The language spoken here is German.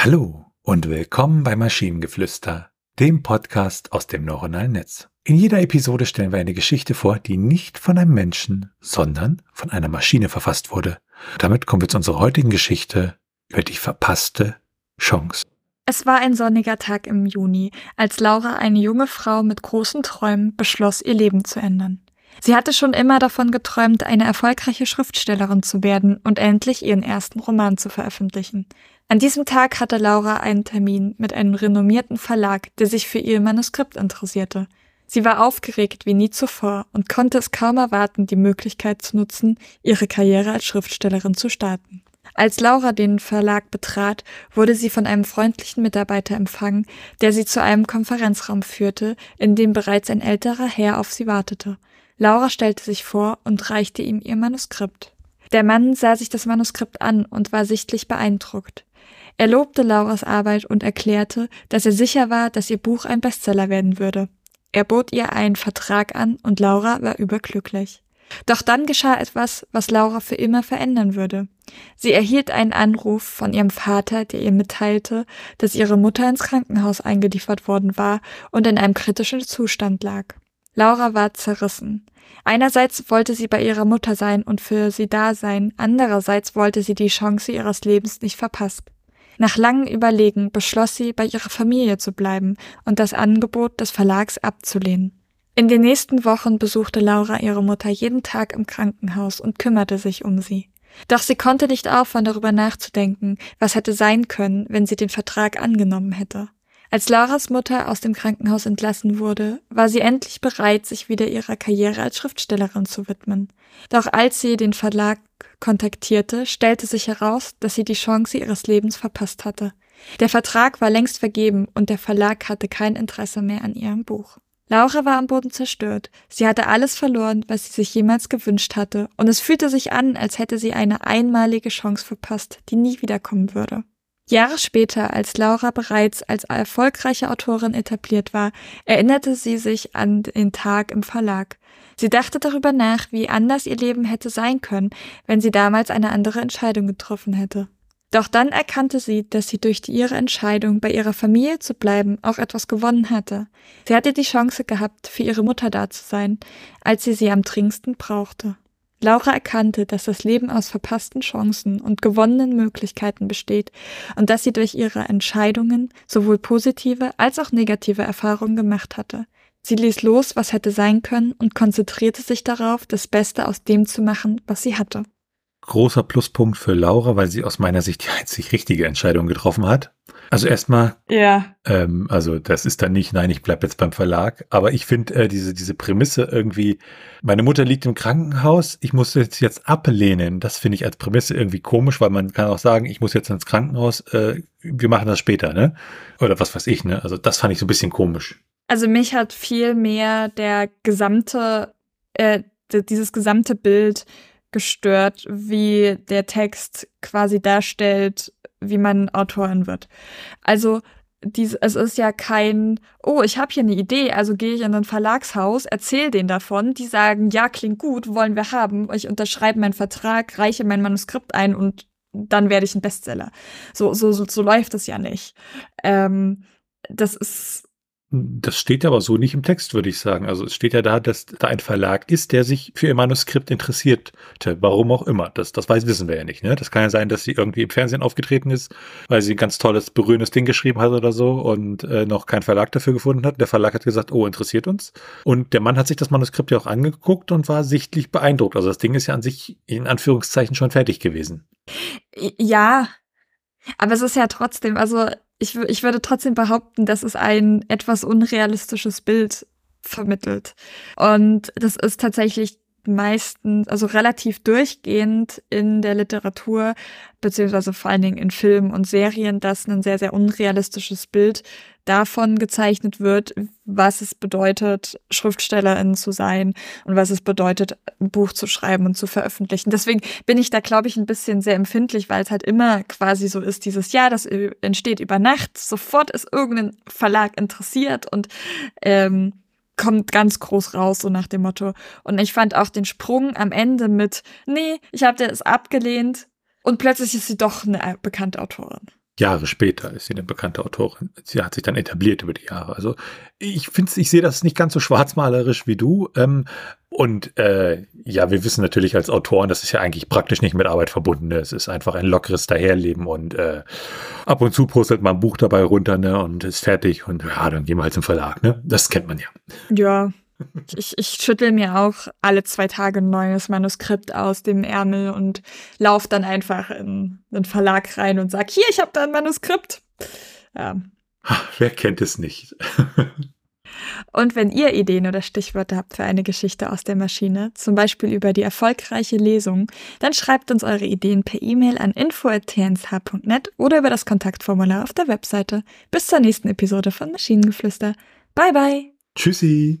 Hallo und willkommen bei Maschinengeflüster, dem Podcast aus dem neuronalen Netz. In jeder Episode stellen wir eine Geschichte vor, die nicht von einem Menschen, sondern von einer Maschine verfasst wurde. Damit kommen wir zu unserer heutigen Geschichte über die verpasste Chance. Es war ein sonniger Tag im Juni, als Laura, eine junge Frau mit großen Träumen, beschloss, ihr Leben zu ändern. Sie hatte schon immer davon geträumt, eine erfolgreiche Schriftstellerin zu werden und endlich ihren ersten Roman zu veröffentlichen. An diesem Tag hatte Laura einen Termin mit einem renommierten Verlag, der sich für ihr Manuskript interessierte. Sie war aufgeregt wie nie zuvor und konnte es kaum erwarten, die Möglichkeit zu nutzen, ihre Karriere als Schriftstellerin zu starten. Als Laura den Verlag betrat, wurde sie von einem freundlichen Mitarbeiter empfangen, der sie zu einem Konferenzraum führte, in dem bereits ein älterer Herr auf sie wartete. Laura stellte sich vor und reichte ihm ihr Manuskript. Der Mann sah sich das Manuskript an und war sichtlich beeindruckt. Er lobte Lauras Arbeit und erklärte, dass er sicher war, dass ihr Buch ein Bestseller werden würde. Er bot ihr einen Vertrag an und Laura war überglücklich. Doch dann geschah etwas, was Laura für immer verändern würde. Sie erhielt einen Anruf von ihrem Vater, der ihr mitteilte, dass ihre Mutter ins Krankenhaus eingeliefert worden war und in einem kritischen Zustand lag. Laura war zerrissen. Einerseits wollte sie bei ihrer Mutter sein und für sie da sein, andererseits wollte sie die Chance ihres Lebens nicht verpassen. Nach langem Überlegen beschloss sie, bei ihrer Familie zu bleiben und das Angebot des Verlags abzulehnen. In den nächsten Wochen besuchte Laura ihre Mutter jeden Tag im Krankenhaus und kümmerte sich um sie. Doch sie konnte nicht aufhören, darüber nachzudenken, was hätte sein können, wenn sie den Vertrag angenommen hätte. Als Lauras Mutter aus dem Krankenhaus entlassen wurde, war sie endlich bereit, sich wieder ihrer Karriere als Schriftstellerin zu widmen. Doch als sie den Verlag kontaktierte, stellte sich heraus, dass sie die Chance ihres Lebens verpasst hatte. Der Vertrag war längst vergeben und der Verlag hatte kein Interesse mehr an ihrem Buch. Laura war am Boden zerstört. Sie hatte alles verloren, was sie sich jemals gewünscht hatte, und es fühlte sich an, als hätte sie eine einmalige Chance verpasst, die nie wiederkommen würde. Jahre später, als Laura bereits als erfolgreiche Autorin etabliert war, erinnerte sie sich an den Tag im Verlag. Sie dachte darüber nach, wie anders ihr Leben hätte sein können, wenn sie damals eine andere Entscheidung getroffen hätte. Doch dann erkannte sie, dass sie durch ihre Entscheidung, bei ihrer Familie zu bleiben, auch etwas gewonnen hatte. Sie hatte die Chance gehabt, für ihre Mutter da zu sein, als sie sie am dringendsten brauchte. Laura erkannte, dass das Leben aus verpassten Chancen und gewonnenen Möglichkeiten besteht und dass sie durch ihre Entscheidungen sowohl positive als auch negative Erfahrungen gemacht hatte. Sie ließ los, was hätte sein können und konzentrierte sich darauf, das Beste aus dem zu machen, was sie hatte. Großer Pluspunkt für Laura, weil sie aus meiner Sicht die einzig richtige Entscheidung getroffen hat. Also erstmal, ja. Ähm, also das ist dann nicht, nein, ich bleib jetzt beim Verlag. Aber ich finde äh, diese, diese Prämisse irgendwie, meine Mutter liegt im Krankenhaus, ich muss jetzt jetzt ablehnen. Das finde ich als Prämisse irgendwie komisch, weil man kann auch sagen, ich muss jetzt ins Krankenhaus, äh, wir machen das später, ne? Oder was weiß ich, ne? Also das fand ich so ein bisschen komisch. Also mich hat viel mehr der gesamte, äh, dieses gesamte Bild gestört, wie der Text quasi darstellt, wie man Autorin wird. Also dies, es ist ja kein, oh, ich habe hier eine Idee, also gehe ich in ein Verlagshaus, erzähle denen davon, die sagen, ja, klingt gut, wollen wir haben, ich unterschreibe meinen Vertrag, reiche mein Manuskript ein und dann werde ich ein Bestseller. So, so, so, so läuft es ja nicht. Ähm, das ist das steht aber so nicht im Text, würde ich sagen. Also es steht ja da, dass da ein Verlag ist, der sich für ihr Manuskript interessiert. Warum auch immer. Das, das weiß, wissen wir ja nicht. Ne? Das kann ja sein, dass sie irgendwie im Fernsehen aufgetreten ist, weil sie ein ganz tolles, berührendes Ding geschrieben hat oder so und äh, noch keinen Verlag dafür gefunden hat. Der Verlag hat gesagt, oh, interessiert uns. Und der Mann hat sich das Manuskript ja auch angeguckt und war sichtlich beeindruckt. Also das Ding ist ja an sich in Anführungszeichen schon fertig gewesen. Ja, aber es ist ja trotzdem, also ich, ich würde trotzdem behaupten, dass es ein etwas unrealistisches Bild vermittelt. Und das ist tatsächlich meistens, also relativ durchgehend in der Literatur, beziehungsweise vor allen Dingen in Filmen und Serien, dass ein sehr, sehr unrealistisches Bild davon gezeichnet wird, was es bedeutet, Schriftstellerin zu sein und was es bedeutet, ein Buch zu schreiben und zu veröffentlichen. Deswegen bin ich da, glaube ich, ein bisschen sehr empfindlich, weil es halt immer quasi so ist, dieses Jahr, das entsteht über Nacht, sofort ist irgendein Verlag interessiert und ähm, kommt ganz groß raus, so nach dem Motto. Und ich fand auch den Sprung am Ende mit, nee, ich habe das abgelehnt und plötzlich ist sie doch eine bekannte Autorin. Jahre später ist sie eine bekannte Autorin. Sie hat sich dann etabliert über die Jahre. Also ich finde, ich sehe das nicht ganz so schwarzmalerisch wie du. Ähm, und äh, ja, wir wissen natürlich als Autoren, das ist ja eigentlich praktisch nicht mit Arbeit verbunden. Ne? Es ist einfach ein lockeres Daherleben und äh, ab und zu postelt man ein Buch dabei runter ne? und ist fertig und ja, dann gehen wir halt zum Verlag. Ne? Das kennt man ja. Ja, ich, ich schüttel mir auch alle zwei Tage ein neues Manuskript aus dem Ärmel und lauf dann einfach in den Verlag rein und sag, hier, ich habe da ein Manuskript. Ja. Wer kennt es nicht? Und wenn ihr Ideen oder Stichwörter habt für eine Geschichte aus der Maschine, zum Beispiel über die erfolgreiche Lesung, dann schreibt uns eure Ideen per E-Mail an info.tnsh.net oder über das Kontaktformular auf der Webseite. Bis zur nächsten Episode von Maschinengeflüster. Bye bye. Tschüssi.